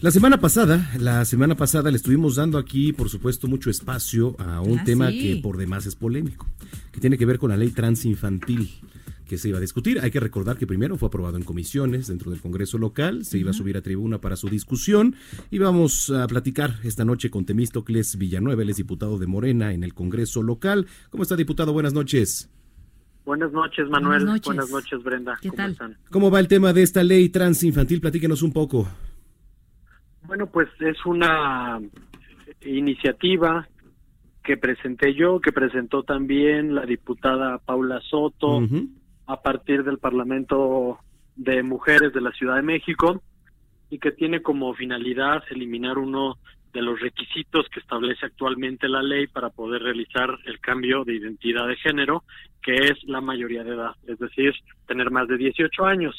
La semana pasada, la semana pasada le estuvimos dando aquí, por supuesto, mucho espacio a un Ah, tema sí. que por demás es polémico, que tiene que ver con la ley transinfantil que se iba a discutir. Hay que recordar que primero fue aprobado en comisiones dentro del Congreso local, se iba a subir a tribuna para su discusión y vamos a platicar esta noche con Temístocles Villanueva, él es diputado de Morena en el Congreso local. ¿Cómo está, diputado? Buenas noches. Buenas noches, Manuel. Buenas noches, Brenda. ¿Qué ¿Cómo tal? están? ¿Cómo va el tema de esta ley transinfantil? Platíquenos un poco. Bueno, pues es una iniciativa que presenté yo, que presentó también la diputada Paula Soto a partir del Parlamento de Mujeres de la Ciudad de México y que tiene como finalidad eliminar uno de los requisitos que establece actualmente la ley para poder realizar el cambio de identidad de género, que es la mayoría de edad, es decir, tener más de 18 años.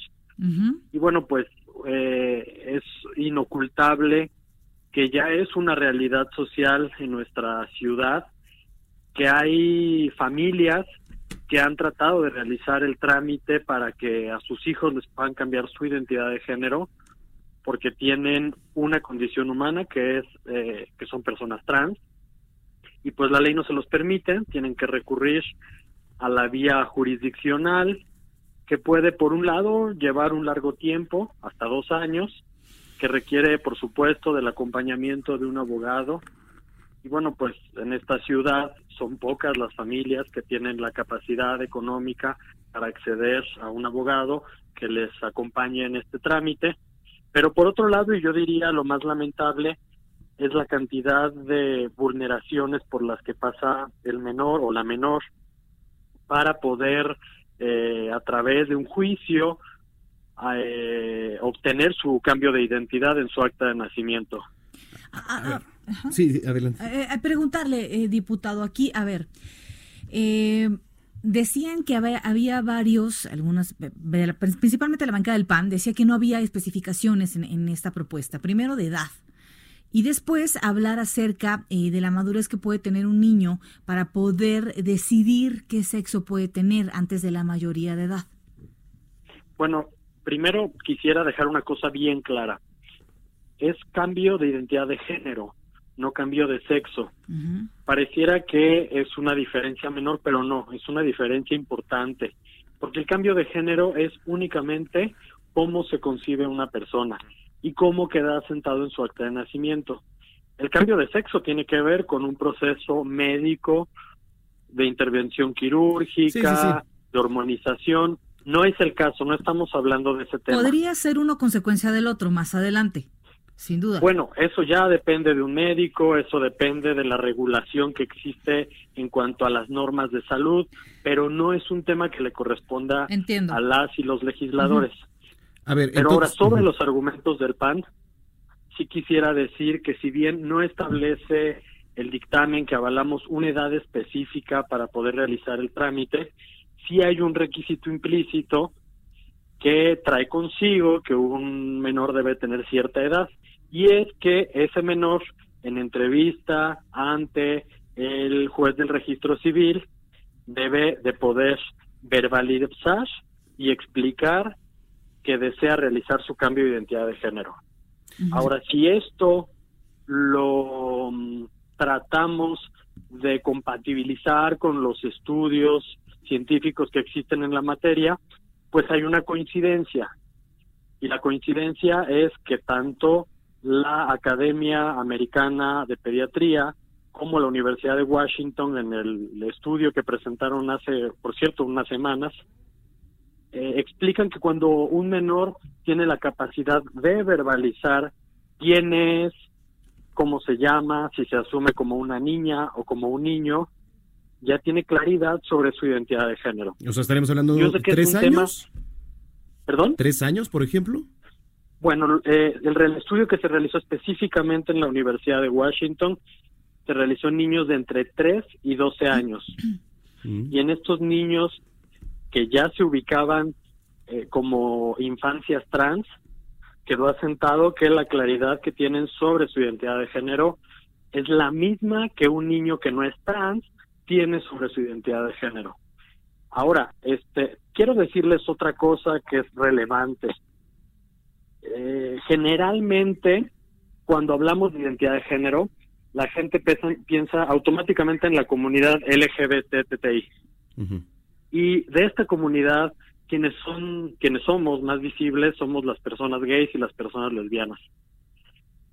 Y bueno, pues eh, es inocultable que ya es una realidad social en nuestra ciudad, que hay familias que han tratado de realizar el trámite para que a sus hijos les puedan cambiar su identidad de género porque tienen una condición humana que es eh, que son personas trans y pues la ley no se los permite, tienen que recurrir a la vía jurisdiccional que puede, por un lado, llevar un largo tiempo, hasta dos años, que requiere, por supuesto, del acompañamiento de un abogado. Y bueno, pues en esta ciudad son pocas las familias que tienen la capacidad económica para acceder a un abogado que les acompañe en este trámite. Pero por otro lado, y yo diría lo más lamentable, es la cantidad de vulneraciones por las que pasa el menor o la menor para poder eh, a través de un juicio eh, obtener su cambio de identidad en su acta de nacimiento. Ah, ah, ah, Sí, adelante. eh, eh, preguntarle, eh, diputado, aquí, a ver, eh, decían que había, había varios, algunas, principalmente la bancada del PAN, decía que no había especificaciones en, en esta propuesta, primero de edad. Y después hablar acerca eh, de la madurez que puede tener un niño para poder decidir qué sexo puede tener antes de la mayoría de edad. Bueno, primero quisiera dejar una cosa bien clara. Es cambio de identidad de género, no cambio de sexo. Pareciera que es una diferencia menor, pero no, es una diferencia importante, porque el cambio de género es únicamente cómo se concibe una persona y cómo queda sentado en su acta de nacimiento. El cambio de sexo tiene que ver con un proceso médico de intervención quirúrgica, Sí, sí, sí. de hormonización. No es el caso, no estamos hablando de ese tema. Podría ser uno consecuencia del otro más adelante, sin duda. Bueno, eso ya depende de un médico, eso depende de la regulación que existe en cuanto a las normas de salud, pero no es un tema que le corresponda Entiendo. a las y los legisladores. A ver, Pero ahora, sobre los argumentos del PAN, sí quisiera decir que si bien no establece el dictamen que avalamos una edad específica para poder realizar el trámite, sí hay un requisito implícito que trae consigo que un menor debe tener cierta edad y es que ese menor en entrevista ante el juez del registro civil debe de poder verbalizar y explicar que desea realizar su cambio de identidad de género. Ahora, si esto lo mm, tratamos de compatibilizar con los estudios científicos que existen en la materia, pues hay una coincidencia. Y la coincidencia es que tanto la Academia Americana de Pediatría como la Universidad de Washington en el estudio que presentaron hace, por cierto, unas semanas, eh, explican que cuando un menor tiene la capacidad de verbalizar quién es, cómo se llama, si se asume como una niña o como un niño, ya tiene claridad sobre su identidad de género. O sea, estaremos hablando de tres tema- años. ¿Perdón? ¿Tres años, por ejemplo? Bueno, eh, el, el estudio que se realizó específicamente en la Universidad de Washington se realizó en niños de entre 3 y 12 años. Mm. Y en estos niños que ya se ubicaban eh, como infancias trans, quedó asentado que la claridad que tienen sobre su identidad de género es la misma que un niño que no es trans tiene sobre su identidad de género. Ahora, este, quiero decirles otra cosa que es relevante. Eh, generalmente, cuando hablamos de identidad de género, la gente piensa, automáticamente en la comunidad LGBTTI. Y de esta comunidad, quienes son, quienes somos más visibles somos las personas gays y las personas lesbianas.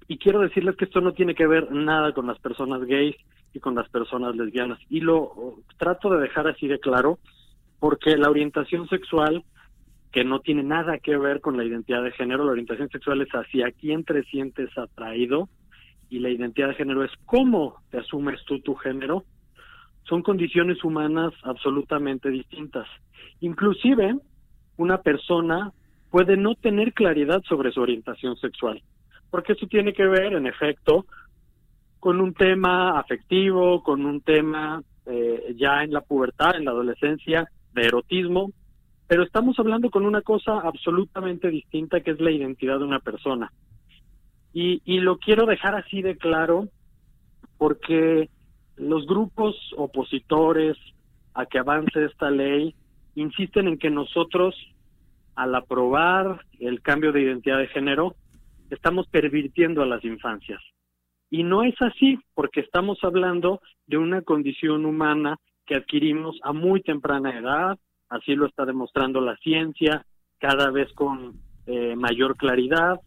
Y quiero decirles que esto no tiene que ver nada con las personas gays y con las personas lesbianas. Y lo trato de dejar así de claro, porque la orientación sexual, que no tiene nada que ver con la identidad de género, la orientación sexual es hacia quién te sientes atraído y la identidad de género es cómo te asumes tú tu género, son condiciones humanas absolutamente distintas. Inclusive, una persona puede no tener claridad sobre su orientación sexual, porque eso tiene que ver, en efecto, con un tema afectivo, con un tema eh, ya en la pubertad, en la adolescencia, de erotismo, pero estamos hablando con una cosa absolutamente distinta que es la identidad de una persona. Y, y lo quiero dejar así de claro porque los grupos opositores a que avance esta ley insisten en que nosotros, al aprobar el cambio de identidad de género, estamos pervirtiendo a las infancias. Y no es así, porque estamos hablando de una condición humana que adquirimos a muy temprana edad, así lo está demostrando la ciencia, cada vez con eh, mayor claridad.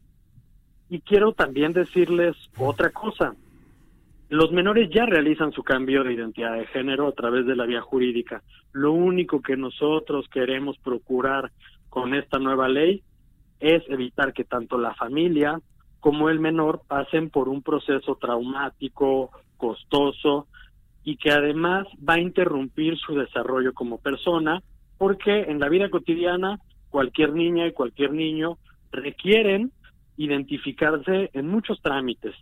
Y quiero también decirles otra cosa. Los menores ya realizan su cambio de identidad de género a través de la vía jurídica. Lo único que nosotros queremos procurar con esta nueva ley es evitar que tanto la familia como el menor pasen por un proceso traumático, costoso y que además va a interrumpir su desarrollo como persona, porque en la vida cotidiana cualquier niña y cualquier niño requieren identificarse en muchos trámites,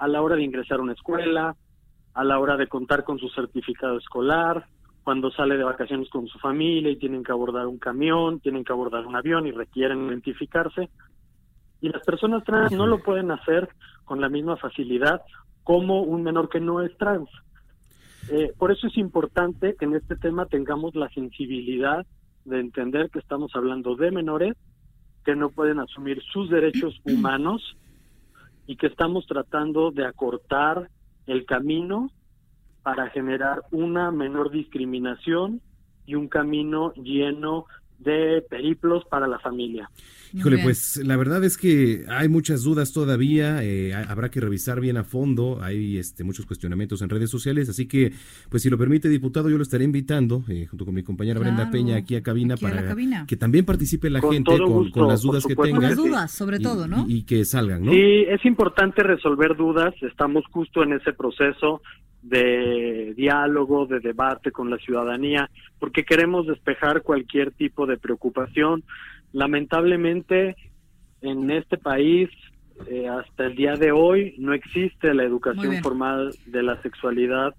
a la hora de ingresar a una escuela, a la hora de contar con su certificado escolar, cuando sale de vacaciones con su familia y tienen que abordar un camión, tienen que abordar un avión y requieren identificarse. Y las personas trans no lo pueden hacer con la misma facilidad como un menor que no es trans. Eh, por eso es importante que en este tema tengamos la sensibilidad de entender que estamos hablando de menores que no pueden asumir sus derechos humanos y que estamos tratando de acortar el camino para generar una menor discriminación y un camino lleno de periplos para la familia. Híjole, pues la verdad es que hay muchas dudas todavía, eh, ha- habrá que revisar bien a fondo, hay este, muchos cuestionamientos en redes sociales, así que, pues si lo permite, diputado, yo lo estaré invitando, eh, junto con mi compañera Brenda Peña, aquí a cabina, aquí a la para cabina. que también participe la Con gente con, gusto, con las dudas que supuesto Con tenga. las dudas, sobre y- todo, ¿no? Y, y que salgan, ¿no? Sí, es importante resolver dudas, estamos justo en ese proceso de diálogo, de debate con la ciudadanía, porque queremos despejar cualquier tipo de preocupación. Lamentablemente, en este país, eh, hasta el día de hoy, no existe la educación formal de la sexualidad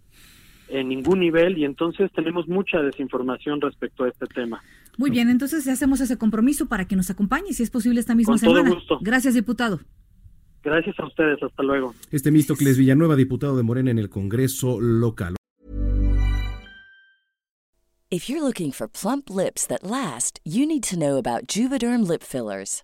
en ningún nivel y entonces tenemos mucha desinformación respecto a este tema. Muy bien, entonces hacemos ese compromiso para que nos acompañe, si es posible, esta misma Con todo semana. gusto. Gracias, diputado. Gracias a ustedes, hasta luego. Este Místocles Villanueva, diputado de Morena en el Congreso local. If you're looking for plump lips that last, you need to know about Juvederm lip fillers.